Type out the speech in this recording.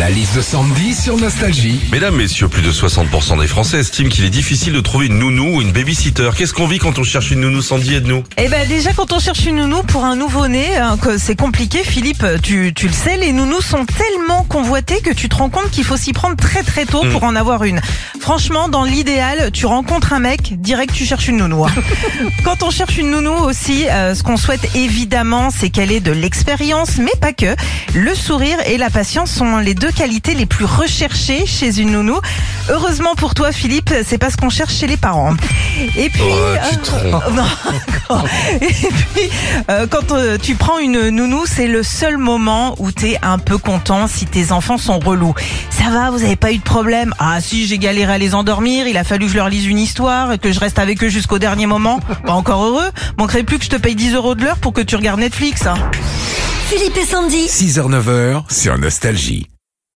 La liste de Sandy sur Nostalgie. Mesdames, messieurs, plus de 60% des Français estiment qu'il est difficile de trouver une nounou ou une babysitter. Qu'est-ce qu'on vit quand on cherche une nounou Sandy? Et de nous Eh ben déjà quand on cherche une nounou pour un nouveau-né, hein, c'est compliqué Philippe, tu, tu le sais, les nounous sont tellement convoités que tu te rends compte qu'il faut s'y prendre très très tôt pour en avoir une. Franchement, dans l'idéal, tu rencontres un mec, direct tu cherches une nounou. hein. quand on cherche une nounou aussi, euh, ce qu'on souhaite évidemment, c'est qu'elle ait de l'expérience, mais pas que. Le sourire et la patience sont les deux qualités les plus recherchées chez une nounou. Heureusement pour toi Philippe, c'est pas ce qu'on cherche chez les parents. Et puis... Oh, tu te euh, trompes. non, d'accord. Et puis, euh, quand euh, tu prends une nounou, c'est le seul moment où t'es un peu content si tes enfants sont relous. Ça va, vous avez pas eu de problème? Ah si, j'ai galéré à les endormir, il a fallu que je leur lise une histoire, et que je reste avec eux jusqu'au dernier moment. Pas encore heureux. Manquerait plus que je te paye 10 euros de l'heure pour que tu regardes Netflix. hein. Philippe et Sandy. 6h-9h sur Nostalgie.